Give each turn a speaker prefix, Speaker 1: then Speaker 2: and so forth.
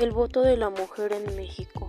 Speaker 1: El voto de la mujer en México.